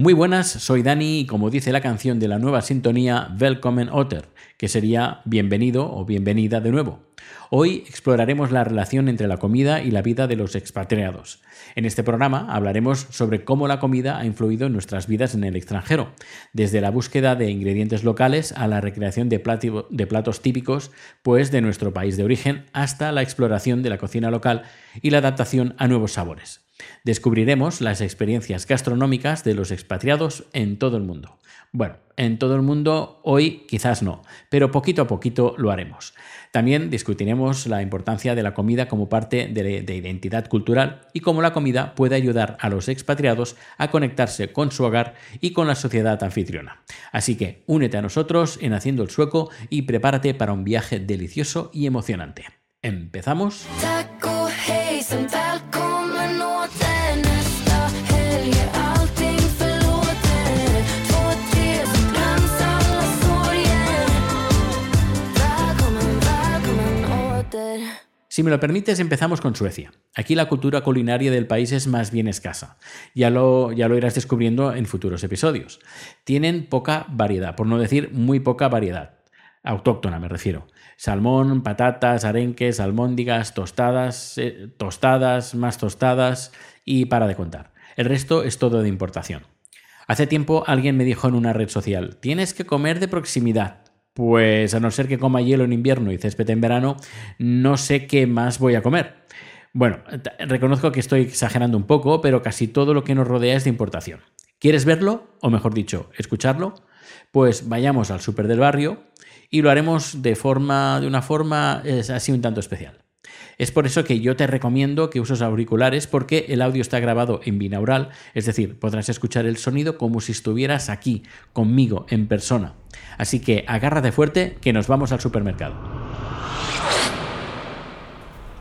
Muy buenas, soy Dani y como dice la canción de la nueva sintonía Welcome Otter, que sería bienvenido o bienvenida de nuevo. Hoy exploraremos la relación entre la comida y la vida de los expatriados. En este programa hablaremos sobre cómo la comida ha influido en nuestras vidas en el extranjero, desde la búsqueda de ingredientes locales a la recreación de, platos típicos pues de nuestro país de origen hasta la exploración de la cocina local y la adaptación a nuevos sabores. Descubriremos las experiencias gastronómicas de los expatriados en todo el mundo. Bueno, en todo el mundo hoy quizás no, pero poquito a poquito lo haremos. También discutiremos la importancia de la comida como parte de, de, identidad cultural y cómo la comida puede ayudar a los expatriados a conectarse con su hogar y con la sociedad anfitriona. Así que únete a nosotros en Haciendo el Sueco y prepárate para un viaje delicioso y emocionante. ¿Empezamos? Si me lo permites, empezamos con Suecia. Aquí la cultura culinaria del país es más bien escasa. Ya lo, ya lo irás descubriendo en futuros episodios. Tienen poca variedad, por no decir muy poca variedad. Autóctona me refiero. Salmón, patatas, arenques, almóndigas, tostadas, eh, tostadas, más tostadas y para de contar. El resto es todo de importación. Hace tiempo alguien me dijo en una red social, tienes que comer de proximidad. Pues a no ser que coma hielo en invierno y césped en verano, no sé qué más voy a comer. Bueno, reconozco que estoy exagerando un poco, pero casi todo lo que nos rodea es de importación. ¿Quieres verlo? O mejor dicho, escucharlo? Pues vayamos al súper del barrio y lo haremos de forma de una forma así un tanto especial. Es por eso que yo te recomiendo que uses auriculares porque el audio está grabado en binaural, es decir, podrás escuchar el sonido como si estuvieras aquí, conmigo, en persona. Así que agárrate fuerte que nos vamos al supermercado.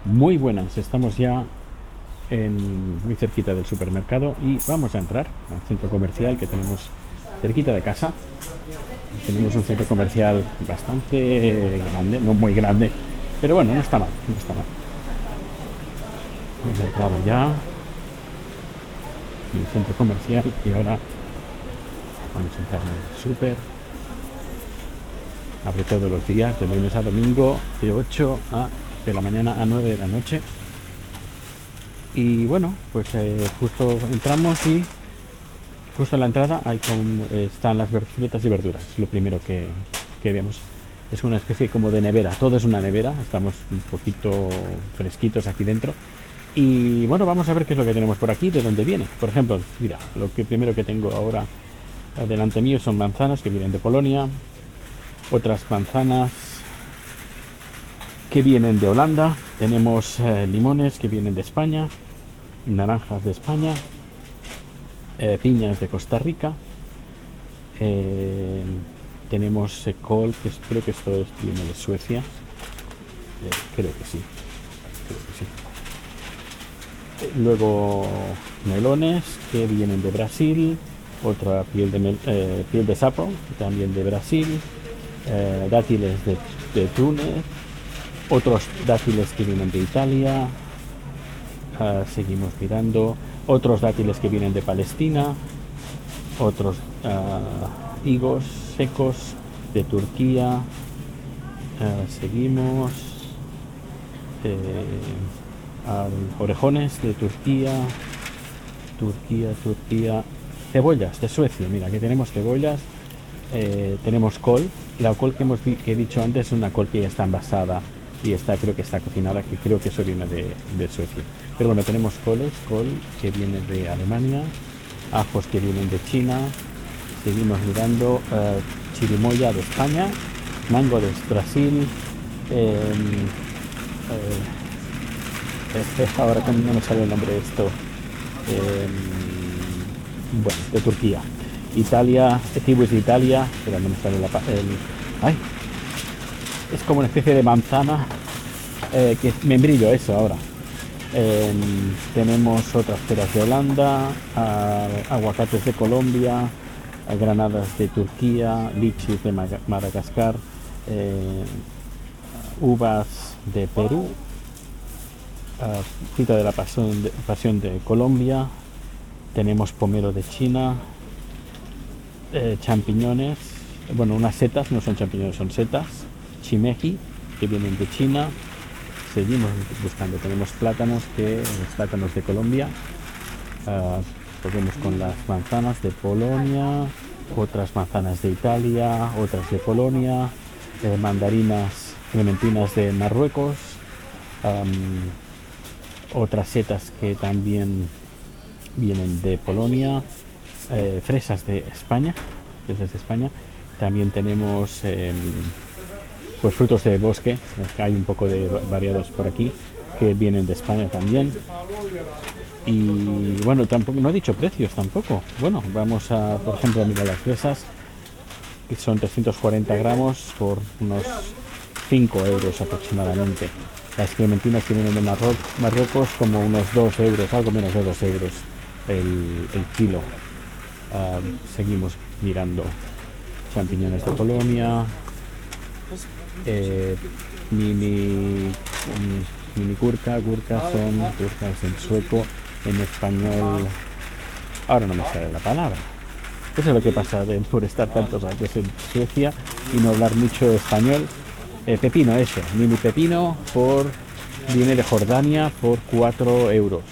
Muy buenas, estamos ya muy cerquita del supermercado y vamos a entrar al centro comercial que tenemos cerquita de casa. Tenemos un centro comercial bastante grande, no muy grande, pero bueno, no está mal, no está mal. Hemos ya el centro comercial y ahora vamos a entrar en el súper. Abre todos los días, de lunes a domingo, de 8 a, de la mañana a 9 de la noche. Y bueno, pues eh, justo entramos y justo en la entrada hay con, están las frutas y verduras, lo primero que, que vemos. Es una especie como de nevera, todo es una nevera, estamos un poquito fresquitos aquí dentro y bueno, vamos a ver qué es lo que tenemos por aquí, de dónde viene. Por ejemplo, mira, lo que primero que tengo ahora delante mío son manzanas que vienen de Polonia, otras manzanas que vienen de Holanda, tenemos eh, limones que vienen de España, naranjas de España, eh, piñas de Costa Rica, eh, tenemos col, que creo que esto viene de Suecia, creo que sí, creo que sí. Luego melones que vienen de Brasil, otra piel de, eh, piel de sapo también de Brasil, eh, dátiles de, Túnez, otros dátiles que vienen de Italia, ah, seguimos mirando, otros dátiles que vienen de Palestina, otros ah, higos secos de Turquía, ah, seguimos. Orejones de Turquía, Turquía, Turquía, cebollas de Suecia. Mira, aquí tenemos cebollas, eh, tenemos col. La col que, hemos, que he dicho antes es una col que ya está envasada y está, creo que está cocinada, que creo que eso viene de, Suecia. Pero bueno, tenemos coles, col que viene de Alemania, ajos que vienen de China, seguimos mirando eh, chirimoya de España, mango de Brasil, em, eh, ahora no me sale el nombre de esto. Em, bueno, de Turquía. Italia, es de Italia, pero no me sale la el, ay, es como una especie de manzana eh, que membrillo eso ahora. Em, tenemos otras peras de Holanda, aguacates de Colombia, granadas de Turquía, lichis de Madagascar, eh, uvas de Perú cita de la pasión de, pasión de Colombia, tenemos pomelo de China, eh, champiñones, bueno, unas setas, no son champiñones, son setas, chimeji, que vienen de China. Seguimos buscando, tenemos plátanos, que plátanos de Colombia. Uh, con las manzanas de Polonia, otras manzanas de Italia, otras de Polonia, eh, mandarinas, clementinas de Marruecos, otras setas que también vienen de Polonia, eh, fresas de España, desde España. También tenemos em, pues frutos de bosque, hay un poco de variados por aquí, que vienen de España también. Y bueno, tampoco, no he dicho precios tampoco. Bueno, vamos a, por ejemplo, a mirar las fresas, que son 340 gramos por unos 5 euros aproximadamente. Las clementinas que vienen de Marruecos como unos 2 euros, algo menos de 2 euros el, kilo. Ah, seguimos mirando champiñones de Polonia, eh, mini, mini, curca, curcas son curcas en sueco, en español. Ahora no me sale la palabra. Eso es lo que pasa por estar tantos años en Suecia y no hablar mucho español. Eh, pepino, eso, mini pepino por viene de Jordania por 4 euros.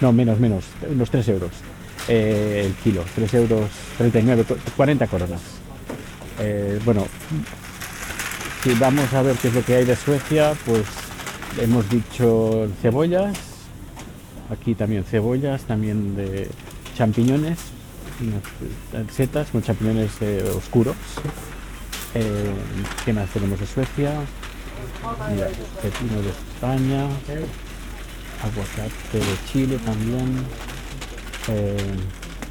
No, menos, menos, unos 3 euros eh, el kilo, 3 euros 39, 40 coronas. Eh, bueno, si vamos a ver qué es lo que hay de Suecia, pues hemos dicho cebollas, aquí también cebollas, también de champiñones, setas con champiñones oscuros. Eh, ¿Qué más tenemos de Suecia? Mira, pepino de España, aguacate de Chile también, eh,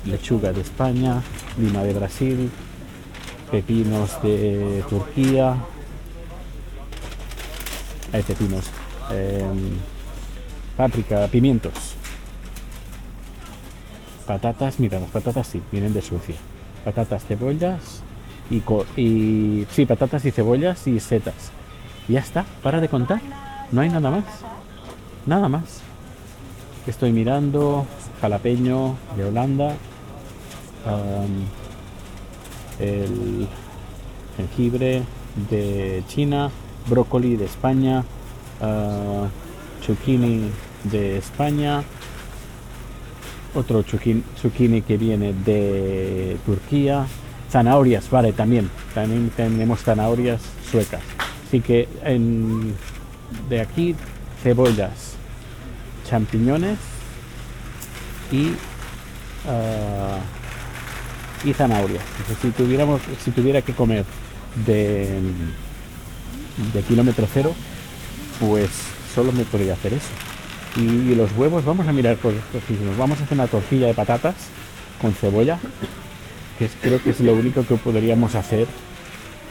lechuga de España, lima de Brasil, pepinos de Turquía, hay eh, páprica, pimientos, patatas, mira, las patatas sí, vienen de Suecia, patatas, cebollas y, y sí, patatas y cebollas y setas. ya está, para de contar, no hay nada más. Nada más. Estoy mirando jalapeño de Holanda, el jengibre de China, brócoli de España, uh, zucchini de España, otro zucchini, que viene de Turquía, zanahorias, vale, también, también tenemos zanahorias suecas. Así que de aquí cebollas, champiñones y, uh, y zanahorias. si, tuviéramos, si tuviera que comer de, de kilómetro cero, pues solo me podría hacer eso. Y los huevos, vamos a mirar, por, nos vamos a hacer una tortilla de patatas con cebolla, que creo que es lo único que podríamos hacer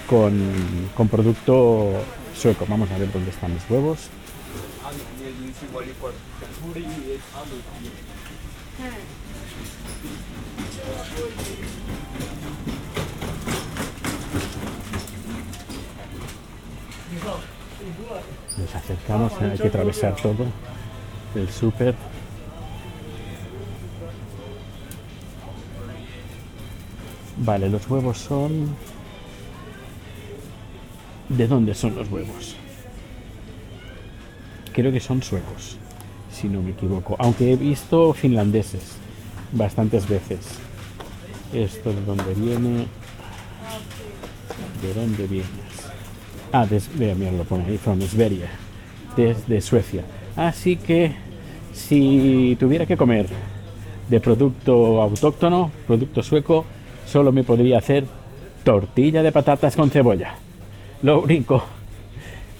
con, con producto sueco. Vamos a ver dónde están los huevos. Nos acercamos, hay que atravesar todo el súper. Vale, los huevos son... ¿De dónde son los huevos? Creo que son suecos si no me equivoco. Aunque he visto finlandeses bastantes veces. Esto de dónde viene. ¿De dónde vienes? Ah, de, mira, lo pone ahí, from Sverige, desde Suecia. Así que si tuviera que comer de producto autóctono, producto sueco, solo me podría hacer tortilla de patatas con cebolla. Lo único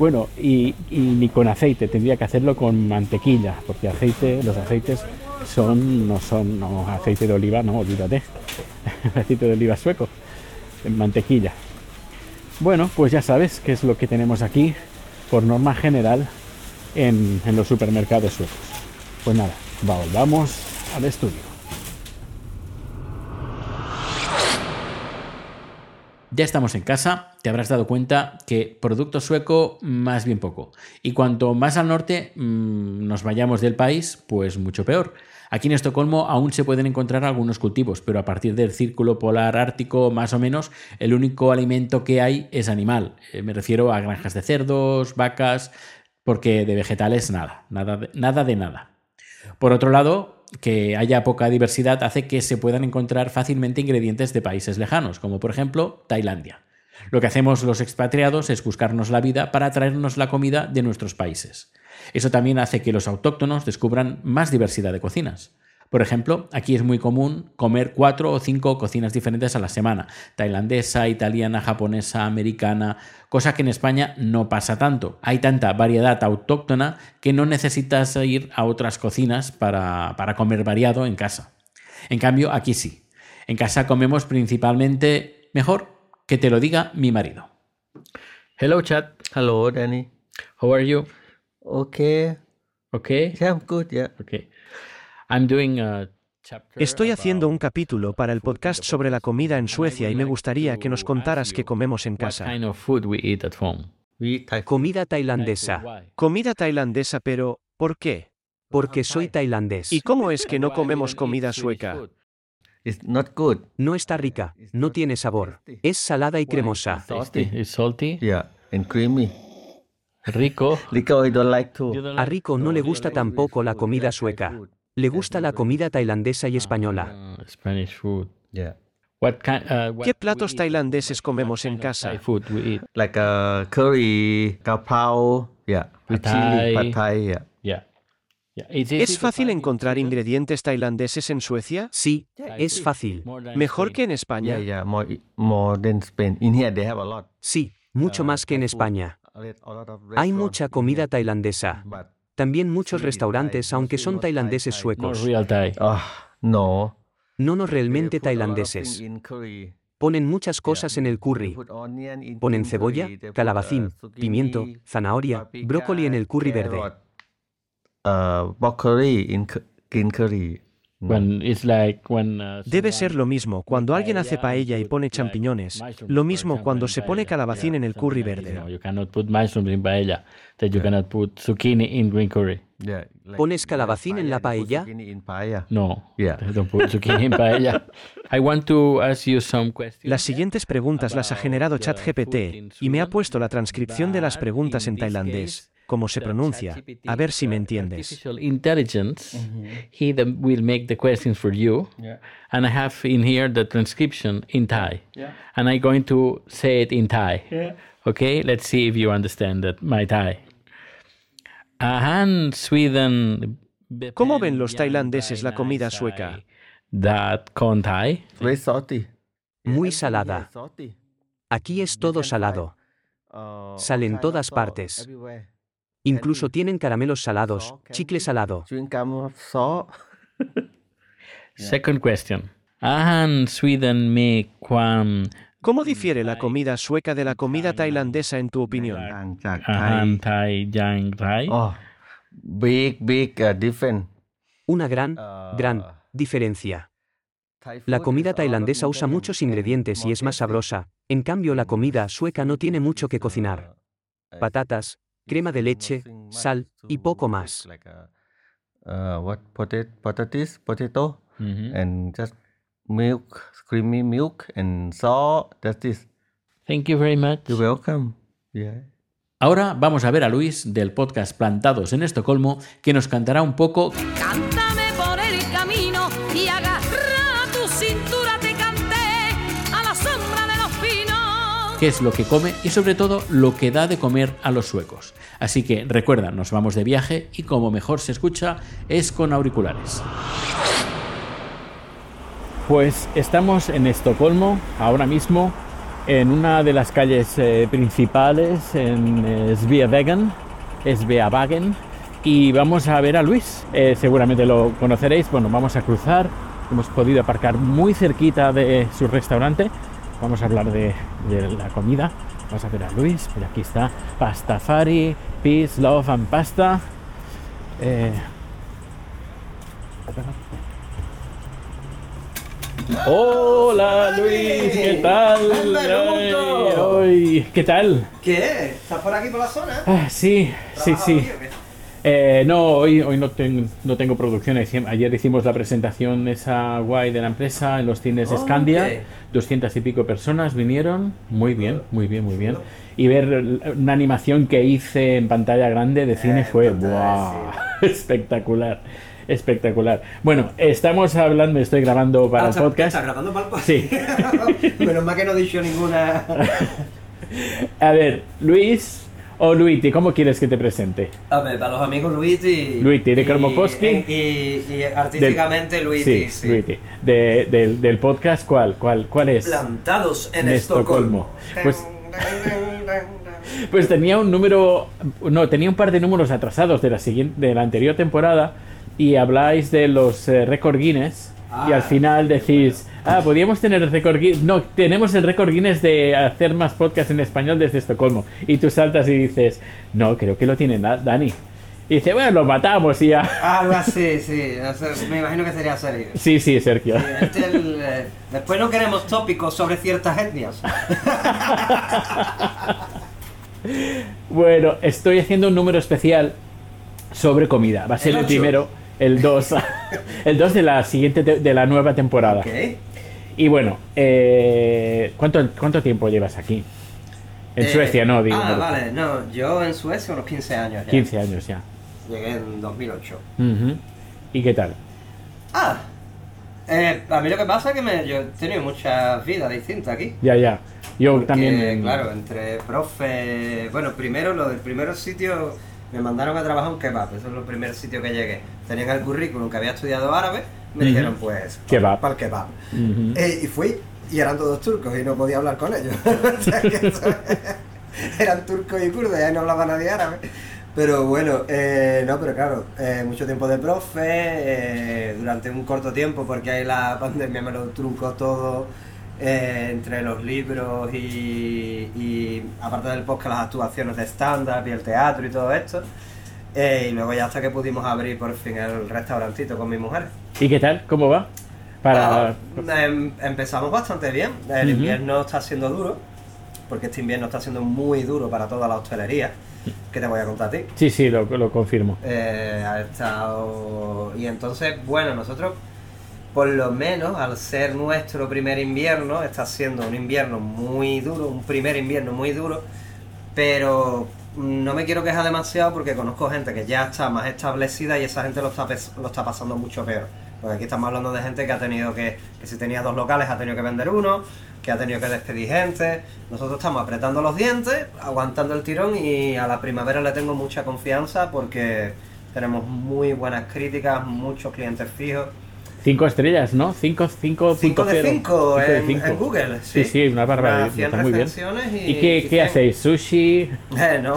bueno, y, ni con aceite, tendría que hacerlo con mantequilla, porque aceite, los aceites son, no son aceite de oliva, no, olvídate, aceite de oliva sueco, en mantequilla. Bueno, pues ya sabes qué es lo que tenemos aquí, por norma general, en, en los supermercados suecos. Pues nada, volvamos al estudio. Ya estamos en casa, te habrás dado cuenta que producto sueco más bien poco. Y cuanto más al norte mm, nos vayamos del país, pues mucho peor. Aquí en Estocolmo aún se pueden encontrar algunos cultivos, pero a partir del círculo polar ártico más o menos, el único alimento que hay es animal. Eh, me refiero a granjas de cerdos, vacas, porque de vegetales nada, nada de nada. De nada. Por otro lado, que haya poca diversidad hace que se puedan encontrar fácilmente ingredientes de países lejanos, como por ejemplo Tailandia. Lo que hacemos los expatriados es buscarnos la vida para traernos la comida de nuestros países. Eso también hace que los autóctonos descubran más diversidad de cocinas. Por ejemplo, aquí es muy común comer cuatro o cinco cocinas diferentes a la semana, tailandesa, italiana, japonesa, americana, cosa que en España no pasa tanto. Hay tanta variedad autóctona que no necesitas ir a otras cocinas para, para comer variado en casa. En cambio, aquí sí. En casa comemos principalmente mejor que te lo diga mi marido. Hello, Chad. Hello, Danny. How are you? Okay. Okay. Yeah, I'm good. Yeah. Okay. I'm doing a chapter Estoy haciendo un capítulo para el podcast sobre la comida en Suecia y me gustaría que nos contaras qué comemos en casa. Comida tailandesa. Comida tailandesa, pero ¿por qué? Porque soy tailandés. ¿Y cómo es que no comemos comida sueca? No está rica, no tiene sabor. Es salada y cremosa. Rico. Rico, I don't like too. You don't A Rico no le gusta tampoco la comida sueca. Le gusta la comida tailandesa y española. Ah, Spanish food. Yeah. What kind, what ¿Qué we platos eat? tailandeses What comemos en kind of casa? Thai food we eat. Like uh, curry, gao yeah. Chili, Thai. yeah. ¿Es fácil encontrar Sweden. ingredientes tailandeses en Suecia? Sí, es fácil. ¿Mejor Spain. que en España? yeah, more, more than Spain. In here, they have a lot. Sí, mucho más que en España. A lot- a lot of Hay mucha comida tailandesa. También muchos restaurantes, aunque son tailandeses No suecos. ah, no. No They realmente tailandeses. Ponen muchas cosas en el curry. Ponen cebolla, calabacín, uh, pimiento, zanahoria, brócoli en el curry verde. Uh, Debe ser lo mismo cuando alguien hace paella y pone champiñones. Lo mismo cuando se pone calabacín en el curry verde. No, you cannot put mushrooms in paella. That you cannot put zucchini in green curry. Yeah, like ¿Pones calabacín en la paella? No. Las siguientes preguntas las ha generado ChatGPT y me ha puesto la transcripción de las preguntas en tailandés, cómo se pronuncia, a ver si me entiendes. Artificial intelligence, he the, will make the questions for you, and I have in here the transcription in Thai, and I'm going to say it in Thai. Okay, let's see if you understand that my Thai. Ahan Sweden. ¿Cómo ven los tailandeses la comida sueca? That con Thai. Very salty. Muy salada. Aquí es todo salado. Uh, Sale en all todas partes. Incluso tienen caramelos salados, chicle salado. Second question. Sweden ¿Cómo difiere la comida sueca de la comida tailandesa en tu opinión? Big, big. Una gran, gran diferencia. La comida tailandesa usa muchos ingredientes y es más sabrosa, en cambio la comida sueca no tiene mucho que cocinar. Patatas, crema de leche, sal y poco más. like a, what potato, potatoes, potato, and just milk, creamy milk and salt. That's it. Thank you very much. You're welcome. Yeah. Ahora vamos a ver a Luis del podcast Plantados en Estocolmo, que nos cantará un poco Cántame qué es lo que come y sobre todo lo que da de comer a los suecos. Así que recuerda, nos vamos de viaje y como mejor se escucha es con auriculares. Pues estamos en Estocolmo ahora mismo en una de las calles eh, principales en eh, Sveavägen, y vamos a ver a Luis. Eh, seguramente lo conoceréis. Bueno, vamos a cruzar. Hemos podido aparcar muy cerquita de su restaurante. Vamos a hablar de, de la comida. Vamos a ver a Luis. Mira, aquí está Pastafari, Peace, Love and Pasta. Eh, Hola Luis, ¿qué tal? Ay, ay, ¿Qué tal? ¿Qué? ¿Estás por aquí por la zona? Ah, sí, sí, ¿Trabajas sí. Eh, no, hoy, hoy no, ten- no tengo producción. Hici- Ayer hicimos la presentación esa guay de la empresa en los cines Oh, Scandia. ok. 200 y pico personas vinieron. Muy bien, muy bien, muy bien. Y ver una animación que hice en pantalla grande de cine Eh, fue espectacular. Espectacular. Bueno, estamos hablando, estoy grabando para Ah, el ¿estás- podcast. ¿Estás grabando para el podcast? Sí. Menos mal que no he dicho ninguna. A ver, Luis o Luiti, ¿cómo quieres que te presente? A ver, para los amigos Luigi. Luigi de y- Kromopowski. Y, y, y artísticamente Luigi, sí, Luiti. De- del, del podcast, ¿cuál? ¿Cuál, cuál es? Plantados en, En Estocolmo. Estocolmo. Pues- Pues tenía un número, no, tenía un par de números atrasados de la siguiente, de la anterior temporada y habláis de los eh, récord Guinness y Ah, al final decís, ah, podríamos tener el récord Guinness, no, tenemos el récord Guinness de hacer más podcast en español desde Estocolmo y tú saltas y dices, no, creo que lo tiene Dani. Y dice, bueno, lo matamos y ya. Algo así, sí. o sea, me imagino que sería serio. Sí, sí, Sergio. Este el, eh, después no queremos tópicos sobre ciertas etnias. Bueno, estoy haciendo un número especial sobre comida. Va a ser ¿El primero, el 2, el 2 de la siguiente te- de la nueva temporada. Ok. Y bueno, eh, ¿cuánto, ¿cuánto tiempo llevas aquí? En Eh, Suecia, no, digo. Ah, vale, no. Yo en Suecia unos 15 años ya. 15 años ya. Llegué en 2008. Ujú. ¿Y qué tal? Ah, eh, a mí lo que pasa es que me, yo he tenido muchas vidas distintas aquí. Ya, ya. Yo Porque, también. claro, entre profe. Bueno, primero, lo del primer sitio me mandaron a trabajar en kebab. Eso es el primer sitio que llegué. Tenían el currículum que había estudiado árabe. Me dijeron, pues. Para el kebab. Eh, y fui, y eran todos turcos y no podía hablar con ellos. O sea que eso- eran turcos y kurdos, y ahí no hablaba nadie árabe. Pero bueno, eh, no, pero claro, eh, mucho tiempo de profe, eh, durante un corto tiempo, porque ahí la pandemia me lo truncó todo, entre los libros y, y aparte del podcast, las actuaciones de stand-up y el teatro y todo esto. Y luego ya hasta que pudimos abrir por fin el restaurantito con mi mujer. ¿Y qué tal? ¿Cómo va? Para. Ah, em- empezamos bastante bien. El invierno está siendo duro, porque este invierno está siendo muy duro para toda la hostelería, que te voy a contar a ti. Sí, sí, lo, lo confirmo. Eh, ha estado... Y entonces, bueno, nosotros, por lo menos, al ser nuestro primer invierno, está siendo un invierno muy duro, un primer invierno muy duro, pero no me quiero quejar demasiado porque conozco gente que ya está más establecida y esa gente lo está, lo está pasando mucho peor. Porque aquí estamos hablando de gente que ha tenido que, que si tenía dos locales ha tenido que vender uno, que ha tenido que despedir gente. Nosotros estamos apretando los dientes, aguantando el tirón y a la primavera le tengo mucha confianza porque tenemos muy buenas críticas, muchos clientes fijos. Cinco estrellas, ¿no? Cinco, cinco, 5 de 5 Cinco de en, cinco. en Google. Sí, sí, una barbaridad. Unas 100 Está muy bien. recensiones ¿Y qué, y qué 100. hacéis? ¿Sushi? Eh, no.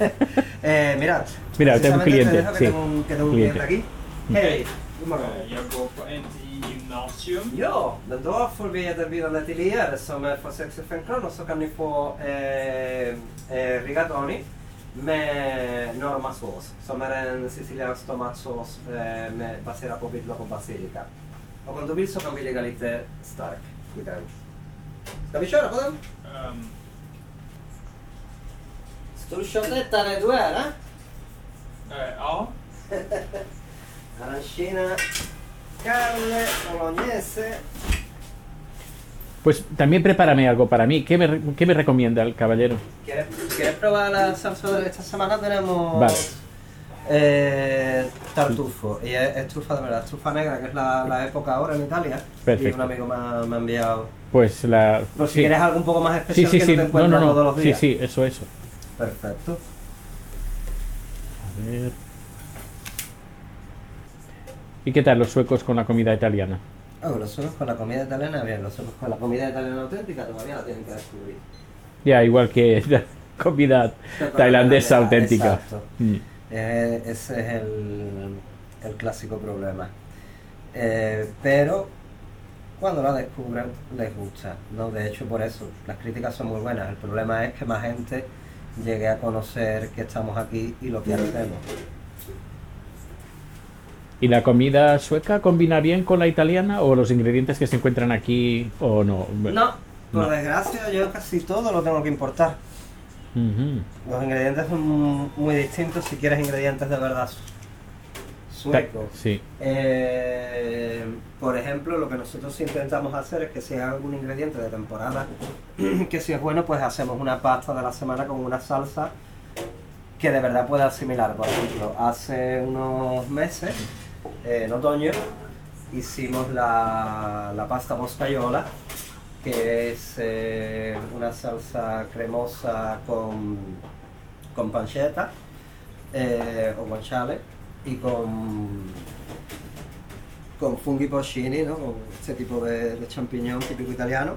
eh, mira, Mira, tengo un cliente, te dejo que sí. tengo un, que tengo un Cliente. cliente aquí. God morgon. Jag går på NTI gymnasium. Ja, men då får vi erbjudande till er som är för 65 kronor så kan ni få eh, eh, rigatoni med normasås som är en siciliansk tomatsås eh, med, baserad på vitlök och basilika. Och om du vill så kan vi lägga lite stark i den. Ska vi köra på den? Um, Står köttlättare du är, eh? eh, ja, Arancina, carne, bolognese. Pues también prepárame algo para mí. ¿Qué me, qué me recomienda el caballero? ¿Quieres, quieres probar la salsa de esta semana? Tenemos Vale. eh, tartufo. Y es, es trufa de verdad, trufa negra, que es la, la época ahora en Italia. Y Perfecto. un amigo me ha, me ha enviado. Pues la. Por si sí. quieres algo un poco más sí, especial sí, que sí. no te encuentras no, todos los Sí, días. sí, eso, eso. Perfecto. A ver. ¿Y qué tal los suecos con la comida italiana? Oh, los suecos con la comida italiana, bien. Los suecos con la comida italiana auténtica todavía la tienen que descubrir. Ya, igual que la comida tailandesa auténtica. Exacto. Mm. Eh, ese es el, el clásico problema. Eh, pero cuando la descubren les gusta. ¿no? De hecho, por eso las críticas son muy buenas. El problema es que más gente llegue a conocer que estamos aquí y lo que hacemos. ¿Y la comida sueca combina bien con la italiana o los ingredientes que se encuentran aquí o no? No, por No. desgracia yo casi todo lo tengo que importar. Los ingredientes son muy distintos si quieres ingredientes de verdad su- suecos. Sí. Eh, por ejemplo, lo que nosotros intentamos hacer es que si hay algún ingrediente de temporada que si es bueno, pues hacemos una pasta de la semana con una salsa que de verdad pueda asimilar. Por ejemplo, hace unos meses, en otoño, hicimos la, la pasta boscaiola, que es eh, una salsa cremosa con, con pancetta eh, o guanciale y con, con funghi porcini, con este tipo de, de champiñón típico italiano.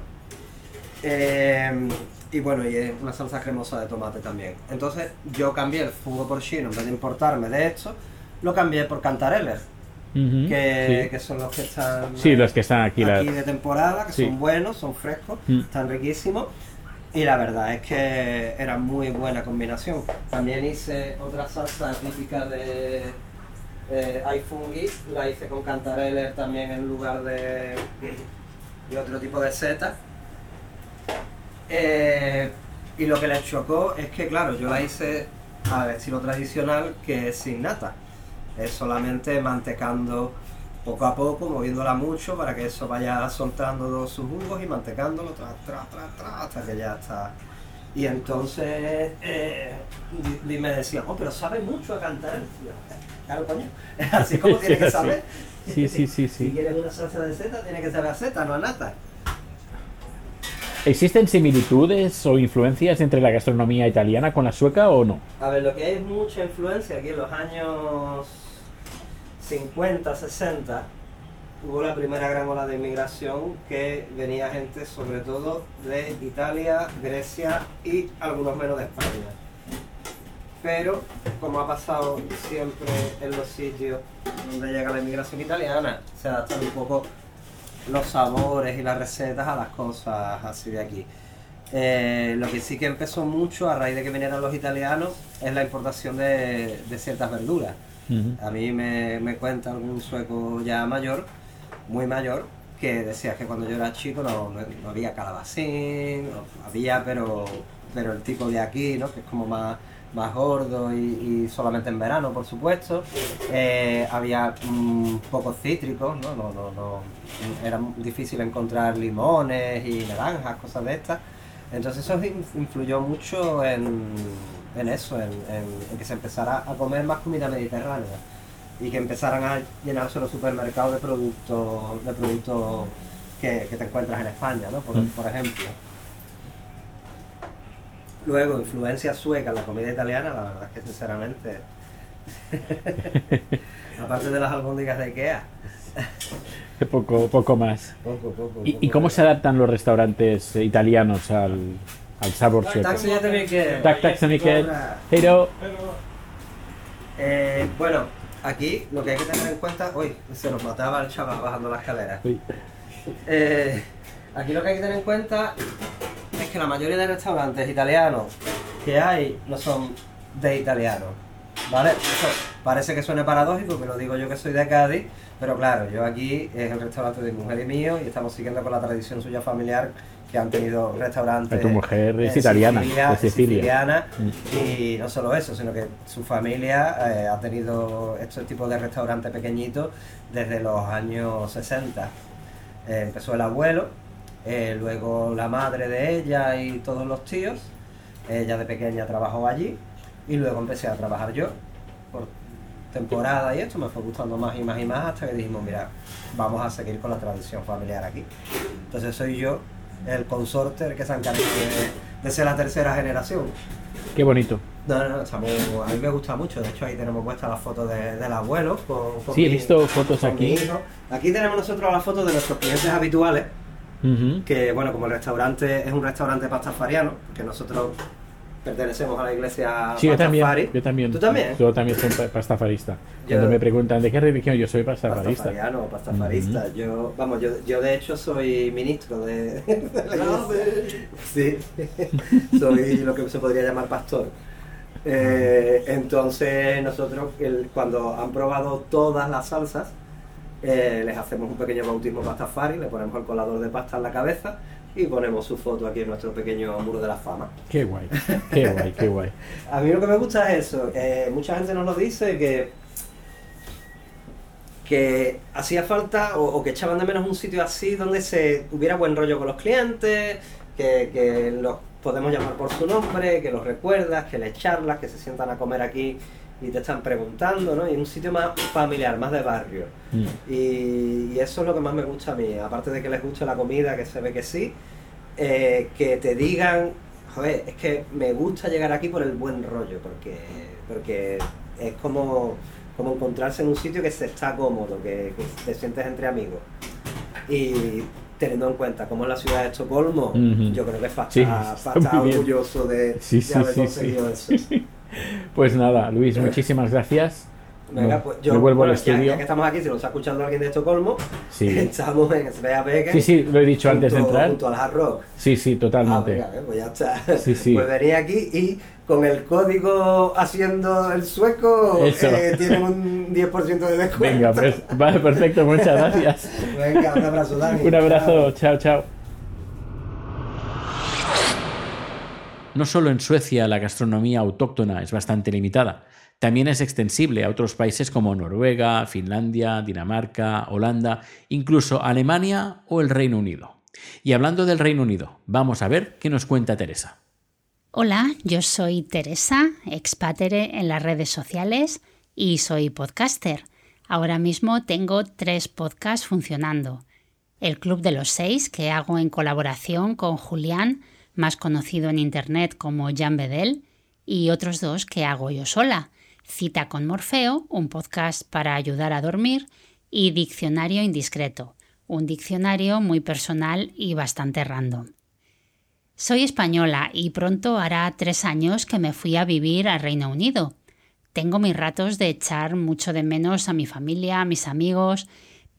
Eh, y bueno, y es una salsa cremosa de tomate también. Entonces yo cambié el fungo porcino, en vez de importarme de esto, lo cambié por cantareles, Que, sí. que son los que están Sí, los que están aquí. la- aquí de temporada, que Sí. son buenos, son frescos, Mm. están riquísimos. Y la verdad es que era muy buena combinación. También hice otra salsa típica de eh, hay fungi, la hice con cantareles también en lugar de, de otro tipo de seta. Eh, y lo que les chocó es que, claro, yo la hice al estilo tradicional que es sin nata. Es solamente mantecando poco a poco, moviéndola mucho para que eso vaya soltando todos sus jugos y mantecándolo tras, tras, tras, tras, hasta que ya está. Y entonces eh, me decía, oh, pero sabe mucho a cantar. Claro, coño, así como tiene que saber. Sí, sí, sí, Si sí. quieres una salsa de seta, tiene que saber a seta, no a nata. ¿Existen similitudes o influencias entre la gastronomía italiana con la sueca o no? A ver, lo que hay es mucha influencia aquí en los años 50, 60. Hubo la primera gran ola de inmigración que venía gente sobre todo de Italia, Grecia y algunos menos de España. Pero, como ha pasado siempre en los sitios donde llega la inmigración italiana, se adaptan un poco los sabores y las recetas a las cosas así de aquí. Eh, lo que sí que empezó mucho a raíz de que vinieran los italianos es la importación de, de ciertas verduras. A mí me, me cuenta algún sueco ya mayor, muy mayor, que decía que cuando yo era chico no, no- había calabacín, había, pero, pero el tipo de aquí, ¿no? que es como más, más gordo y, y solamente en verano, por supuesto. Eh, había mm, pocos cítricos, ¿no? No, no, no, era difícil encontrar limones y naranjas, cosas de estas. Entonces eso in- influyó mucho en, en eso, en, en- en que se empezara a comer más comida mediterránea y que empezaran a llenarse los supermercados de productos de productos que, que te encuentras en España, ¿no? Por, Mm. por ejemplo. Luego, influencia sueca en la comida italiana, la verdad es que sinceramente, aparte de las albóndigas de Ikea, Poco, poco más. poco, poco. ¿Y, y poco cómo se adaptan los restaurantes eh, italianos al, al sabor sueco? Taxi ya te vi que- Tac, tac, se me queda- Ahora, Pero, eh, bueno, aquí lo que hay que tener en cuenta, uy, se nos mataba el chaval bajando la escalera. Eh, aquí lo que hay que tener en cuenta es que la mayoría de restaurantes italianos que hay no son de italianos, ¿vale? Eso parece que suene paradójico, que lo digo yo que soy de Cádiz, pero claro, yo aquí es el restaurante de mi mujer y mío y estamos siguiendo con la tradición suya familiar que han tenido restaurantes. Tu mujer es italiana, Sicilia- de Sicilia. siciliana, Mm. y no solo eso, sino que su familia eh, ha tenido este tipo de restaurantes pequeñitos desde los años 60. Eh, empezó el abuelo, eh, luego la madre de ella y todos los tíos. Ella de pequeña trabajó allí y luego empecé a trabajar yo temporada y esto me fue gustando más y más y más hasta que dijimos, mira, vamos a seguir con la tradición familiar aquí. Entonces soy yo el consorte el que se encarga de, de ser la tercera generación. qué bonito. No, no, no, estamos, a mí me gusta mucho. De hecho, ahí tenemos puesta la foto de- del abuelo. Con, con Sí, he visto fotos aquí. Aquí tenemos nosotros las fotos de nuestros clientes habituales. Que, bueno, como el restaurante es un restaurante pastafariano, que nosotros pertenecemos a la iglesia Sí, yo también, Pastafari. yo también. ¿Tú también? Yo también soy pa- pastafarista. Cuando me preguntan de qué religión, yo soy pastafarista. Pastafariano pastafarista. Yo, vamos, yo, yo de hecho soy ministro de. Sí, soy lo que se podría llamar pastor. Eh, entonces nosotros el- cuando han probado todas las salsas, eh, les hacemos un pequeño bautismo pastafari, le ponemos el colador de pasta en la cabeza y ponemos su foto aquí en nuestro pequeño muro de la fama. Qué guay, qué guay, qué guay. A mí lo que me gusta es eso. eh, mucha gente nos lo dice que que hacía falta o, o que echaban de menos un sitio así donde se hubiera buen rollo con los clientes, que, que los podemos llamar por su nombre, que los recuerdas, que les charlas, que se sientan a comer aquí y te están preguntando, ¿no? Y un sitio más familiar, más de barrio. Mm. Y, y eso es lo que más me gusta a mí, aparte de que les guste la comida, que se ve que sí, eh, que te digan, joder, es que me gusta llegar aquí por el buen rollo, porque, porque es como, como encontrarse en un sitio que se está cómodo, que, que te sientes entre amigos. Y teniendo en cuenta cómo es la ciudad de Estocolmo, yo creo que es para Sí, para estar orgulloso de, Sí, de haber sí, conseguido sí. eso. Pues nada, Luis, muchísimas gracias. Venga, pues yo, me vuelvo bueno, al estudio. Ya, que estamos aquí, si nos está escuchando alguien de Estocolmo, Sí. estamos en Vega. Sí, sí, lo he dicho antes de entrar. Junto al Hard Rock. Sí, sí, Ah, totalmente. venga, eh, pues ya está. Sí, sí. Pues venía aquí y con el código haciendo el sueco eh, tienen un 10% de descuento. Venga, pues, vale, perfecto, muchas gracias. Venga, un abrazo, Dani. Un abrazo, chao, chao. No solo en Suecia la gastronomía autóctona es bastante limitada, también es extensible a otros países como Noruega, Finlandia, Dinamarca, Holanda, incluso Alemania o el Reino Unido. Y hablando del Reino Unido, vamos a ver qué nos cuenta Teresa. Hola, yo soy Teresa, expatere en las redes sociales y soy podcaster. Ahora mismo tengo tres podcasts funcionando. El Club de los Seis, que hago en colaboración con Julián, más conocido en Internet como Jan Bedel, y otros dos que hago yo sola. Cita con Morfeo, un podcast para ayudar a dormir, y Diccionario Indiscreto, un diccionario muy personal y bastante random. Soy española y pronto hará tres años que me fui a vivir al Reino Unido. Tengo mis ratos de echar mucho de menos a mi familia, a mis amigos,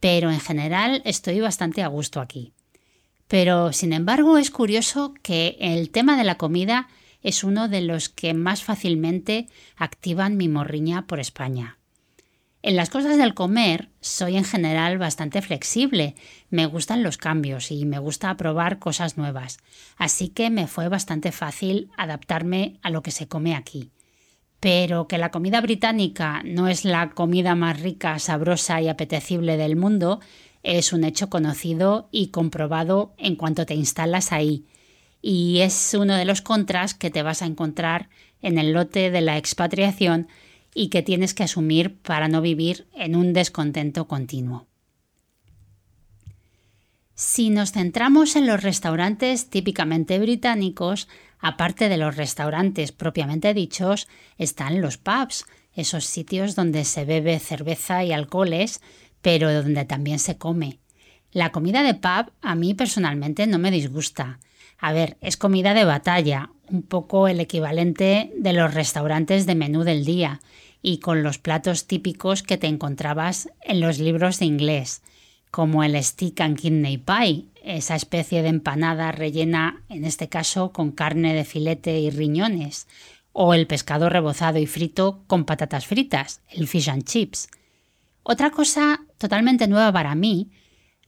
pero en general estoy bastante a gusto aquí. Pero, sin embargo, es curioso que el tema de la comida es uno de los que más fácilmente activan mi morriña por España. En las cosas del comer soy en general bastante flexible, me gustan los cambios y me gusta probar cosas nuevas, así que me fue bastante fácil adaptarme a lo que se come aquí. Pero que la comida británica no es la comida más rica, sabrosa y apetecible del mundo es un hecho conocido y comprobado en cuanto te instalas ahí, y es uno de los contras que te vas a encontrar en el lote de la expatriación y que tienes que asumir para no vivir en un descontento continuo. Si nos centramos en los restaurantes típicamente británicos, aparte de los restaurantes propiamente dichos, están los pubs, esos sitios donde se bebe cerveza y alcoholes, pero donde también se come. La comida de pub a mí personalmente no me disgusta. A ver, es comida de batalla, un poco el equivalente de los restaurantes de menú del día, y con los platos típicos que te encontrabas en los libros de inglés, como el stick and kidney pie, esa especie de empanada rellena, en este caso, con carne de filete y riñones, o el pescado rebozado y frito con patatas fritas, el fish and chips. Otra cosa totalmente nueva para mí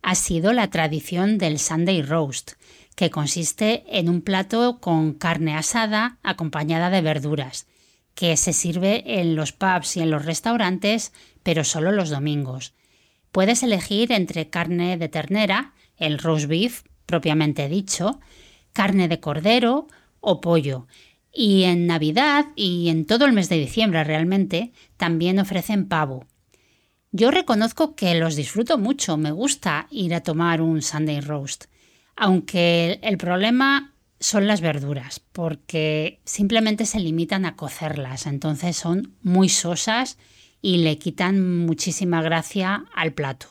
ha sido la tradición del Sunday roast, que consiste en un plato con carne asada acompañada de verduras, que se sirve en los pubs y en los restaurantes, pero solo los domingos. Puedes elegir entre carne de ternera, el roast beef propiamente dicho, carne de cordero o pollo. Y en Navidad y en todo el mes de diciembre realmente también ofrecen pavo. Yo reconozco que los disfruto mucho, me gusta ir a tomar un Sunday roast, aunque el problema son las verduras, porque simplemente se limitan a cocerlas, entonces son muy sosas y le quitan muchísima gracia al plato.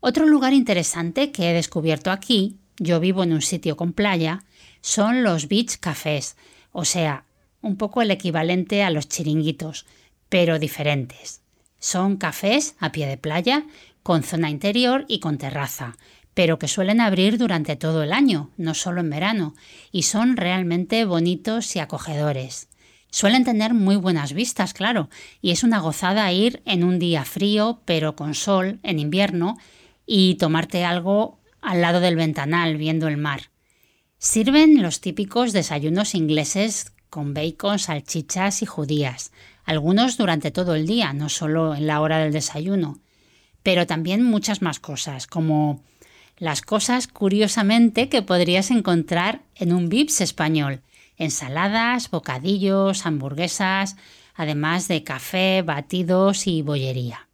Otro lugar interesante que he descubierto aquí, yo vivo en un sitio con playa, son los beach cafés, o sea, un poco el equivalente a los chiringuitos, pero diferentes. Son cafés a pie de playa, con zona interior y con terraza, pero que suelen abrir durante todo el año, no solo en verano, y son realmente bonitos y acogedores. Suelen tener muy buenas vistas, claro, y es una gozada ir en un día frío, pero con sol, en invierno, y tomarte algo al lado del ventanal, viendo el mar. Sirven los típicos desayunos ingleses con bacon, salchichas y judías, algunos durante todo el día, no solo en la hora del desayuno, pero también muchas más cosas, como las cosas curiosamente que podrías encontrar en un Vips español, ensaladas, bocadillos, hamburguesas, además de café, batidos y bollería.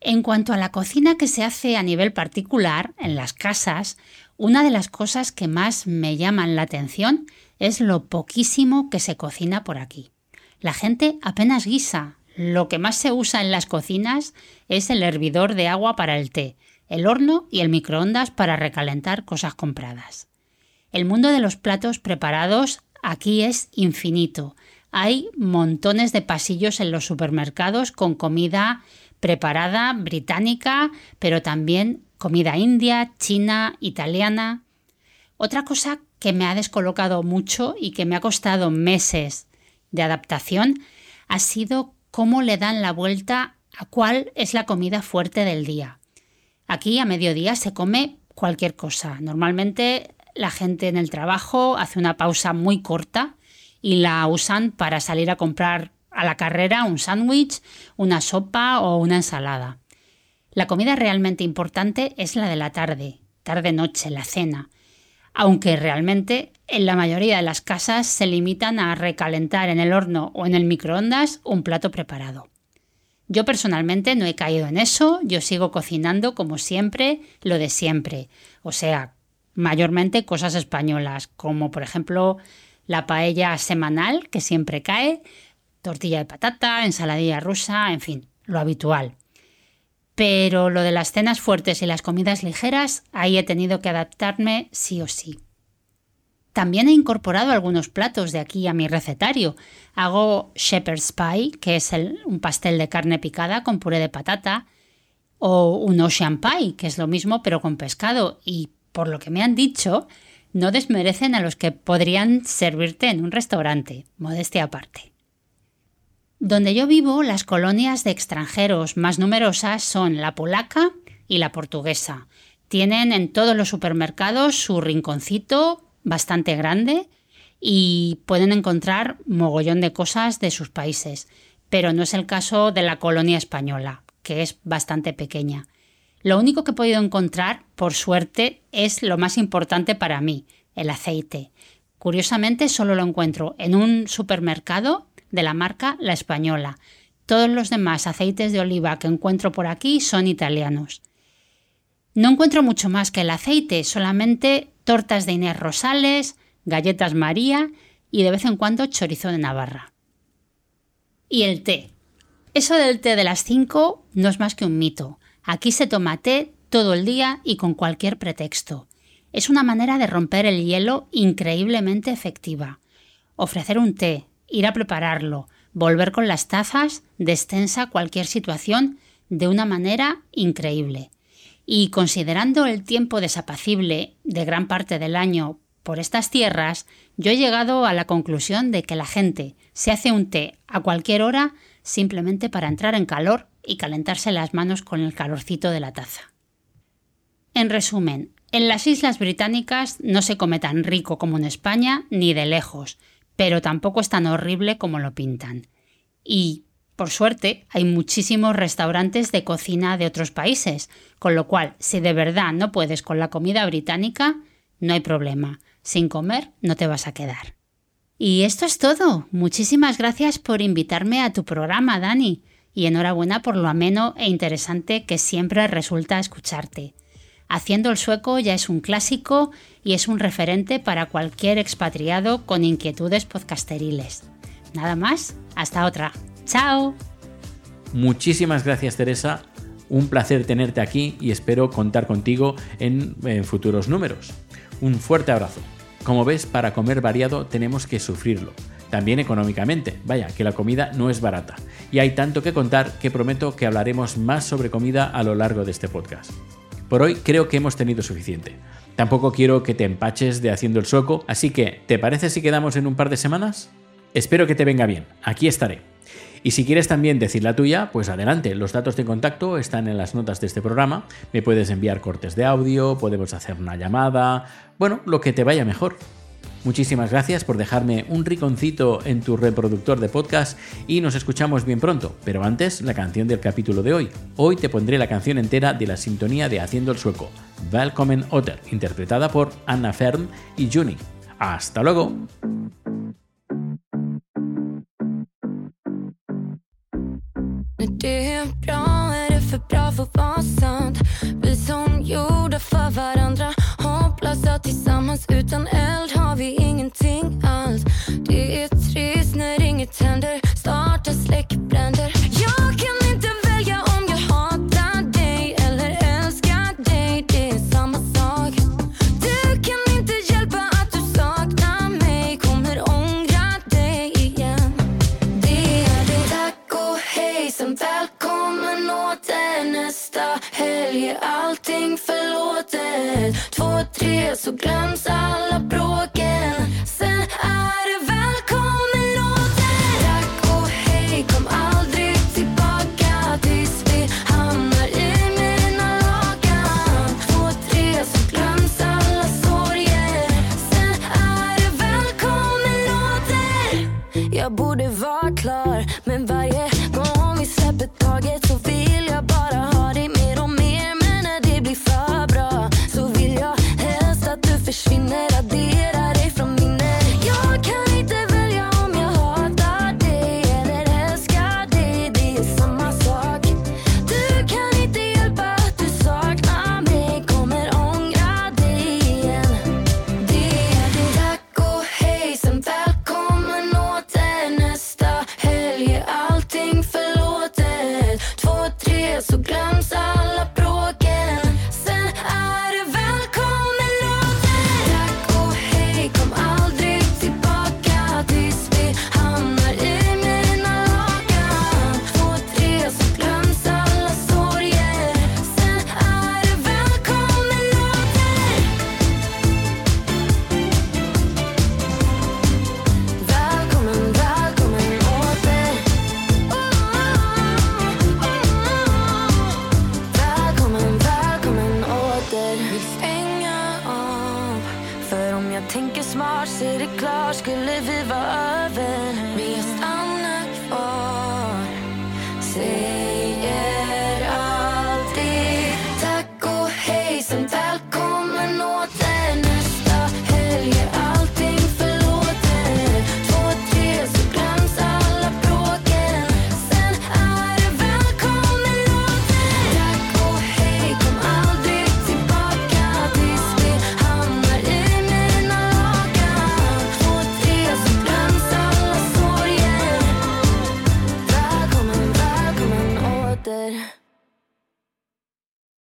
En cuanto a la cocina que se hace a nivel particular, en las casas, una de las cosas que más me llaman la atención es lo poquísimo que se cocina por aquí. La gente apenas guisa. Lo que más se usa en las cocinas es el hervidor de agua para el té, el horno y el microondas para recalentar cosas compradas. El mundo de los platos preparados aquí es infinito. Hay montones de pasillos en los supermercados con comida preparada británica, pero también comida india, china, italiana. Otra cosa que me ha descolocado mucho y que me ha costado meses de adaptación ha sido cómo le dan la vuelta a cuál es la comida fuerte del día. Aquí a mediodía se come cualquier cosa. Normalmente la gente en el trabajo hace una pausa muy corta y la usan para salir a comprar a la carrera un sándwich, una sopa o una ensalada. La comida realmente importante es la de la tarde, tarde-noche, la cena, aunque realmente en la mayoría de las casas se limitan a recalentar en el horno o en el microondas un plato preparado. Yo personalmente no he caído en eso, yo sigo cocinando como siempre, lo de siempre, o sea, mayormente cosas españolas, como por ejemplo la paella semanal, que siempre cae, tortilla de patata, ensaladilla rusa, en fin, lo habitual. Pero lo de las cenas fuertes y las comidas ligeras, ahí he tenido que adaptarme sí o sí. También he incorporado algunos platos de aquí a mi recetario. Hago shepherd's pie, que es un pastel de carne picada con puré de patata, o un ocean pie, que es lo mismo pero con pescado, y por lo que me han dicho, no desmerecen a los que podrían servirte en un restaurante, modestia aparte. Donde yo vivo, las colonias de extranjeros más numerosas son la polaca y la portuguesa. Tienen en todos los supermercados su rinconcito bastante grande y pueden encontrar mogollón de cosas de sus países, pero no es el caso de la colonia española, que es bastante pequeña. Lo único que he podido encontrar, por suerte, es lo más importante para mí, el aceite. Curiosamente, solo lo encuentro en un supermercado de la marca La Española. Todos los demás aceites de oliva que encuentro por aquí son italianos. No encuentro mucho más que el aceite, solamente tortas de Inés Rosales, galletas María y de vez en cuando chorizo de Navarra. Y el té. Eso del té de las 5 no es más que un mito. Aquí se toma té todo el día y con cualquier pretexto. Es una manera de romper el hielo increíblemente efectiva. Ofrecer un té, ir a prepararlo, volver con las tazas, destensa cualquier situación de una manera increíble. Y considerando el tiempo desapacible de gran parte del año por estas tierras, yo he llegado a la conclusión de que la gente se hace un té a cualquier hora simplemente para entrar en calor y calentarse las manos con el calorcito de la taza. En resumen, en las Islas Británicas no se come tan rico como en España ni de lejos, pero tampoco es tan horrible como lo pintan. Y, por suerte, hay muchísimos restaurantes de cocina de otros países, con lo cual, si de verdad no puedes con la comida británica, no hay problema. Sin comer no te vas a quedar. Y esto es todo. Muchísimas gracias por invitarme a tu programa, Dani y enhorabuena por lo ameno e interesante que siempre resulta escucharte. Haciendo el sueco ya es un clásico y es un referente para cualquier expatriado con inquietudes podcasteriles. Nada más, hasta otra. ¡Chao! Muchísimas gracias Teresa, un placer tenerte aquí y espero contar contigo en, en futuros números. Un fuerte abrazo. Como ves, para comer variado tenemos que sufrirlo también económicamente. Vaya, que la comida no es barata. Y hay tanto que contar que prometo que hablaremos más sobre comida a lo largo de este podcast. Por hoy creo que hemos tenido suficiente. Tampoco quiero que te empaches de haciendo el sueco, así que, ¿te parece si quedamos en un par de semanas? Espero que te venga bien, aquí estaré. Y si quieres también decir la tuya, pues adelante, los datos de contacto están en las notas de este programa, me puedes enviar cortes de audio, podemos hacer una llamada, bueno, lo que te vaya mejor. Muchísimas gracias por dejarme un riconcito en tu reproductor de podcast y nos escuchamos bien pronto. Pero antes, la canción del capítulo de hoy. Hoy te pondré la canción entera de la sintonía de Haciendo el Sueco, Welcome Otter, interpretada por Anna Fern y Juni. ¡Hasta luego! Hopplösa tillsammans utan eld har vi ingenting alls. Det är trist när inget händer. Starta släckbränder.